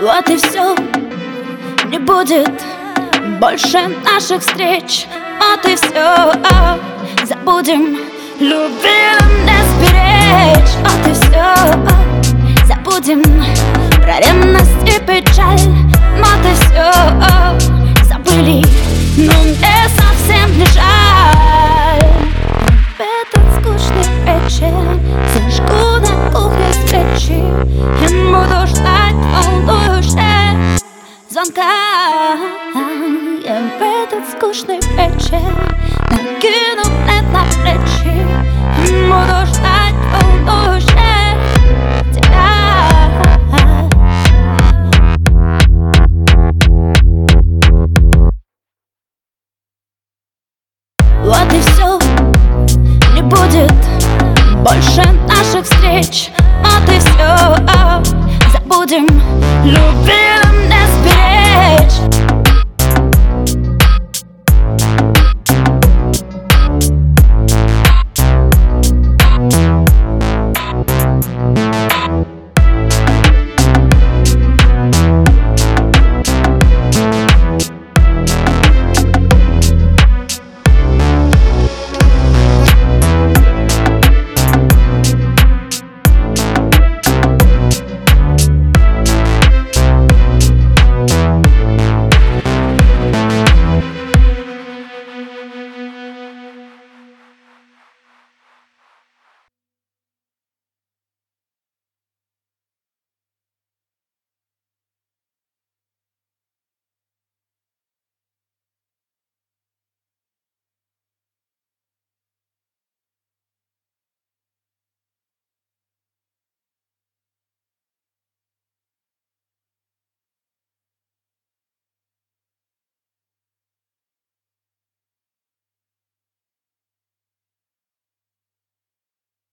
Вот и все, не будет больше наших встреч. Вот и все, забудем, любви не сберечь. Вот и все, забудем про ревность и печаль. Вот и все, забыли, но мне совсем не жаль. Этот скучный вечер. Зажгу на кухне свечи звонка Я в этот скучный вечер накину нет на плечи. Буду ждать волнующие тебя. Вот и все, не будет больше наших встреч. Вот и все, забудем любить